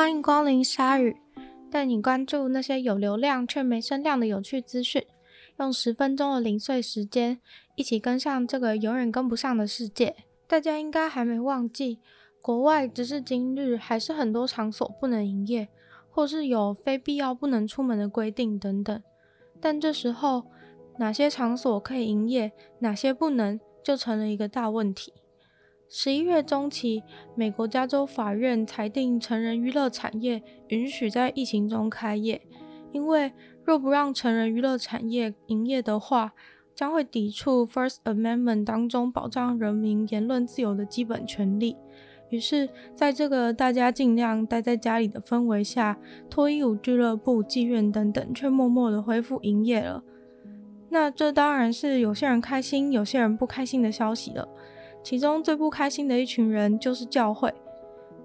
欢迎光临鲨鱼，带你关注那些有流量却没声量的有趣资讯。用十分钟的零碎时间，一起跟上这个永远跟不上的世界。大家应该还没忘记，国外直至今日还是很多场所不能营业，或是有非必要不能出门的规定等等。但这时候，哪些场所可以营业，哪些不能，就成了一个大问题。十一月中期，美国加州法院裁定成人娱乐产业允许在疫情中开业，因为若不让成人娱乐产业营业的话，将会抵触 First Amendment 当中保障人民言论自由的基本权利。于是，在这个大家尽量待在家里的氛围下，脱衣舞俱乐部、妓院等等却默默的恢复营业了。那这当然是有些人开心，有些人不开心的消息了。其中最不开心的一群人就是教会，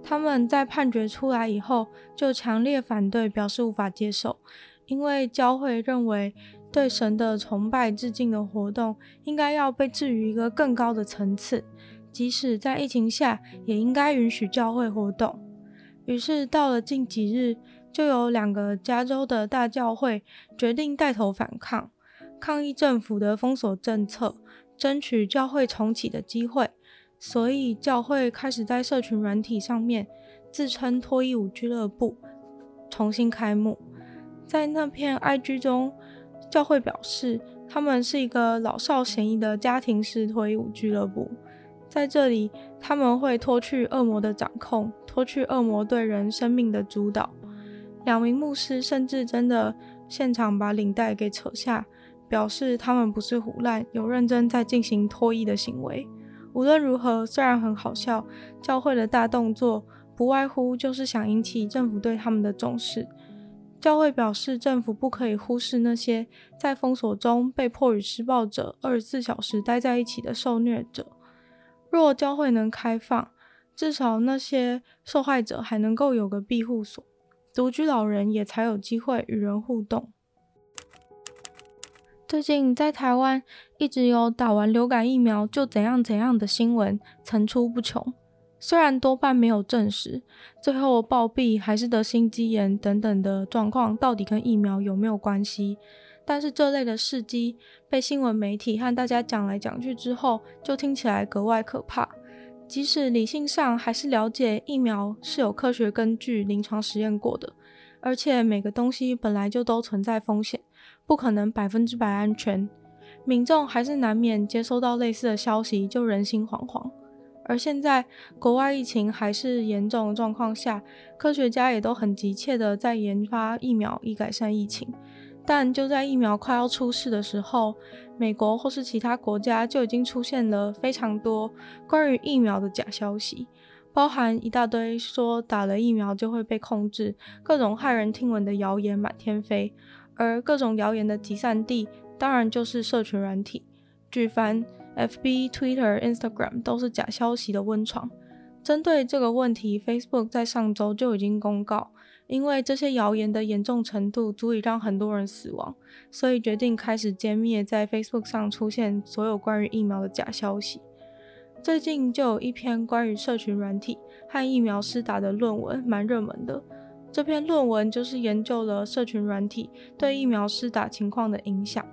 他们在判决出来以后就强烈反对，表示无法接受，因为教会认为对神的崇拜致敬的活动应该要被置于一个更高的层次，即使在疫情下也应该允许教会活动。于是到了近几日，就有两个加州的大教会决定带头反抗，抗议政府的封锁政策。争取教会重启的机会，所以教会开始在社群软体上面自称脱衣舞俱乐部，重新开幕。在那篇 IG 中，教会表示他们是一个老少咸宜的家庭式脱衣舞俱乐部，在这里他们会脱去恶魔的掌控，脱去恶魔对人生命的主导。两名牧师甚至真的现场把领带给扯下。表示他们不是胡乱，有认真在进行脱衣的行为。无论如何，虽然很好笑，教会的大动作不外乎就是想引起政府对他们的重视。教会表示，政府不可以忽视那些在封锁中被迫与施暴者二十四小时待在一起的受虐者。若教会能开放，至少那些受害者还能够有个庇护所，独居老人也才有机会与人互动。最近在台湾一直有打完流感疫苗就怎样怎样的新闻层出不穷，虽然多半没有证实，最后暴毙还是得心肌炎等等的状况到底跟疫苗有没有关系，但是这类的事迹被新闻媒体和大家讲来讲去之后，就听起来格外可怕。即使理性上还是了解疫苗是有科学根据、临床实验过的，而且每个东西本来就都存在风险。不可能百分之百安全，民众还是难免接收到类似的消息就人心惶惶。而现在国外疫情还是严重的状况下，科学家也都很急切的在研发疫苗以改善疫情。但就在疫苗快要出世的时候，美国或是其他国家就已经出现了非常多关于疫苗的假消息，包含一大堆说打了疫苗就会被控制，各种骇人听闻的谣言满天飞。而各种谣言的集散地，当然就是社群软体。举凡 FB、Twitter、Instagram 都是假消息的温床。针对这个问题，Facebook 在上周就已经公告，因为这些谣言的严重程度足以让很多人死亡，所以决定开始歼灭在 Facebook 上出现所有关于疫苗的假消息。最近就有一篇关于社群软体和疫苗施打的论文，蛮热门的。这篇论文就是研究了社群软体对疫苗施打情况的影响。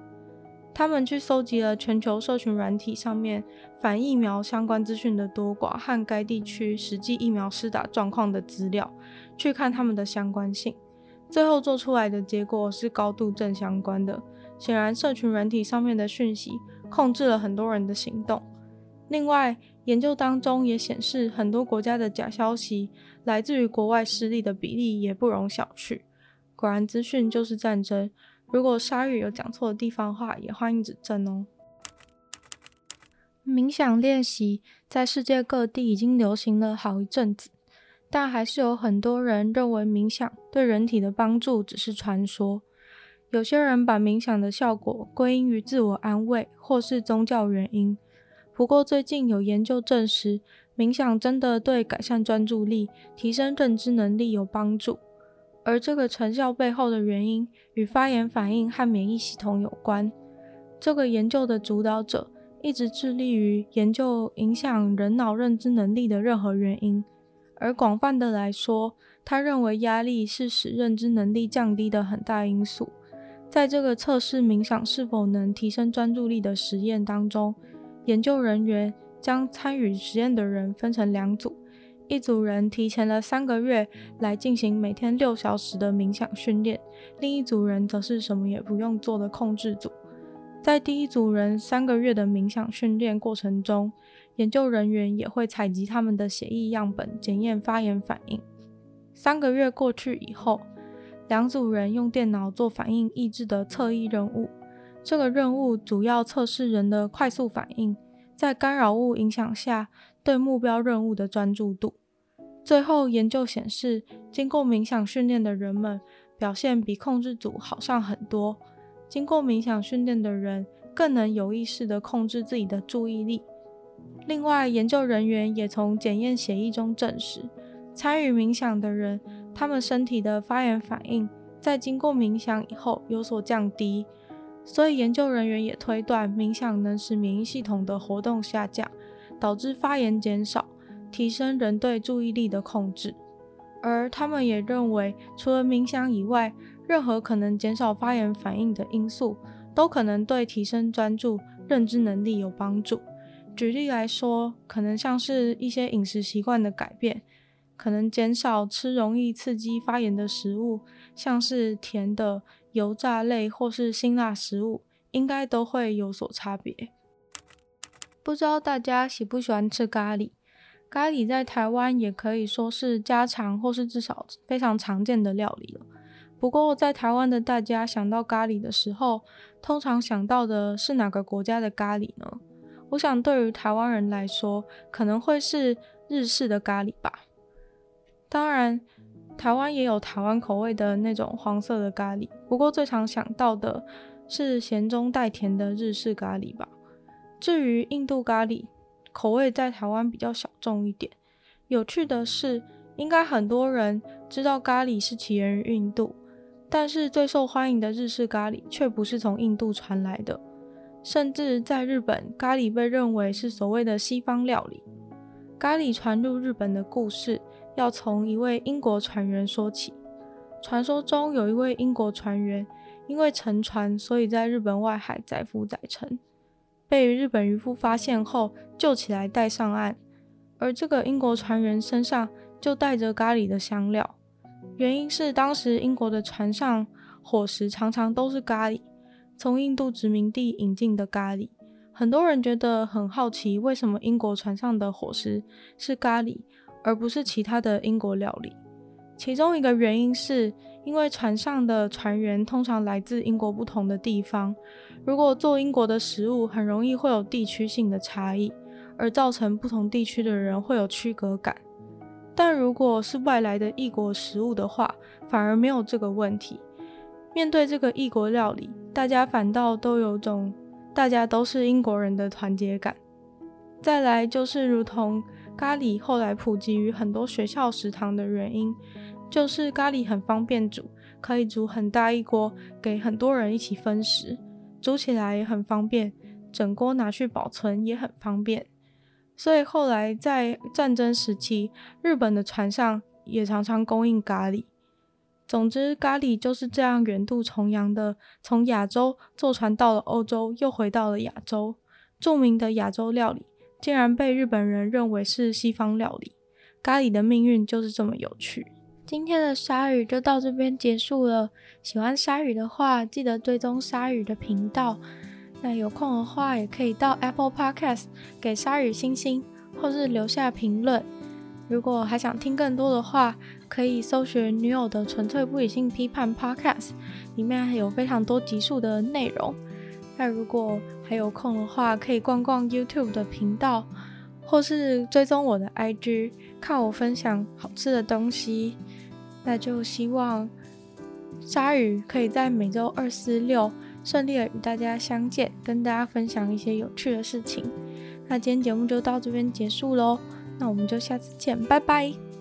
他们去搜集了全球社群软体上面反疫苗相关资讯的多寡和该地区实际疫苗施打状况的资料，去看他们的相关性。最后做出来的结果是高度正相关的。显然，社群软体上面的讯息控制了很多人的行动。另外，研究当中也显示，很多国家的假消息来自于国外势力的比例也不容小觑。果然，资讯就是战争。如果鲨鱼有讲错的地方的话，也欢迎指正哦。冥想练习在世界各地已经流行了好一阵子，但还是有很多人认为冥想对人体的帮助只是传说。有些人把冥想的效果归因于自我安慰或是宗教原因。不过，最近有研究证实，冥想真的对改善专注力、提升认知能力有帮助。而这个成效背后的原因与发炎反应和免疫系统有关。这个研究的主导者一直致力于研究影响人脑认知能力的任何原因，而广泛的来说，他认为压力是使认知能力降低的很大因素。在这个测试冥想是否能提升专注力的实验当中，研究人员将参与实验的人分成两组，一组人提前了三个月来进行每天六小时的冥想训练，另一组人则是什么也不用做的控制组。在第一组人三个月的冥想训练过程中，研究人员也会采集他们的血液样本，检验发炎反应。三个月过去以后，两组人用电脑做反应抑制的测翼任务。这个任务主要测试人的快速反应，在干扰物影响下对目标任务的专注度。最后研究显示，经过冥想训练的人们表现比控制组好上很多。经过冥想训练的人更能有意识地控制自己的注意力。另外，研究人员也从检验协议中证实，参与冥想的人，他们身体的发炎反应在经过冥想以后有所降低。所以，研究人员也推断，冥想能使免疫系统的活动下降，导致发炎减少，提升人对注意力的控制。而他们也认为，除了冥想以外，任何可能减少发炎反应的因素，都可能对提升专注、认知能力有帮助。举例来说，可能像是一些饮食习惯的改变，可能减少吃容易刺激发炎的食物，像是甜的、油炸类或是辛辣食物，应该都会有所差别。不知道大家喜不喜欢吃咖喱？咖喱在台湾也可以说是家常或是至少非常常见的料理了。不过，在台湾的大家想到咖喱的时候，通常想到的是哪个国家的咖喱呢？我想，对于台湾人来说，可能会是日式的咖喱吧。当然，台湾也有台湾口味的那种黄色的咖喱。不过，最常想到的是咸中带甜的日式咖喱吧。至于印度咖喱，口味在台湾比较小众一点。有趣的是，应该很多人知道咖喱是起源于印度，但是最受欢迎的日式咖喱却不是从印度传来的。甚至在日本，咖喱被认为是所谓的西方料理。咖喱传入日本的故事，要从一位英国船员说起。传说中有一位英国船员，因为沉船，所以在日本外海载浮载沉，被日本渔夫发现后救起来带上岸。而这个英国船员身上就带着咖喱的香料，原因是当时英国的船上伙食常常都是咖喱。从印度殖民地引进的咖喱，很多人觉得很好奇，为什么英国船上的伙食是咖喱，而不是其他的英国料理？其中一个原因是因为船上的船员通常来自英国不同的地方，如果做英国的食物，很容易会有地区性的差异，而造成不同地区的人会有区隔感。但如果是外来的异国食物的话，反而没有这个问题。面对这个异国料理，大家反倒都有种大家都是英国人的团结感。再来就是，如同咖喱后来普及于很多学校食堂的原因，就是咖喱很方便煮，可以煮很大一锅，给很多人一起分食，煮起来也很方便，整锅拿去保存也很方便。所以后来在战争时期，日本的船上也常常供应咖喱。总之，咖喱就是这样远渡重洋的，从亚洲坐船到了欧洲，又回到了亚洲。著名的亚洲料理竟然被日本人认为是西方料理，咖喱的命运就是这么有趣。今天的鲨鱼就到这边结束了。喜欢鲨鱼的话，记得追踪鲨鱼的频道。那有空的话，也可以到 Apple Podcast 给鲨鱼星星，或是留下评论。如果还想听更多的话，可以搜寻“女友的纯粹不理性批判 Podcast”，里面还有非常多集数的内容。那如果还有空的话，可以逛逛 YouTube 的频道，或是追踪我的 IG，看我分享好吃的东西。那就希望鲨鱼可以在每周二、四、六顺利的与大家相见，跟大家分享一些有趣的事情。那今天节目就到这边结束喽。那我们就下次见，拜拜。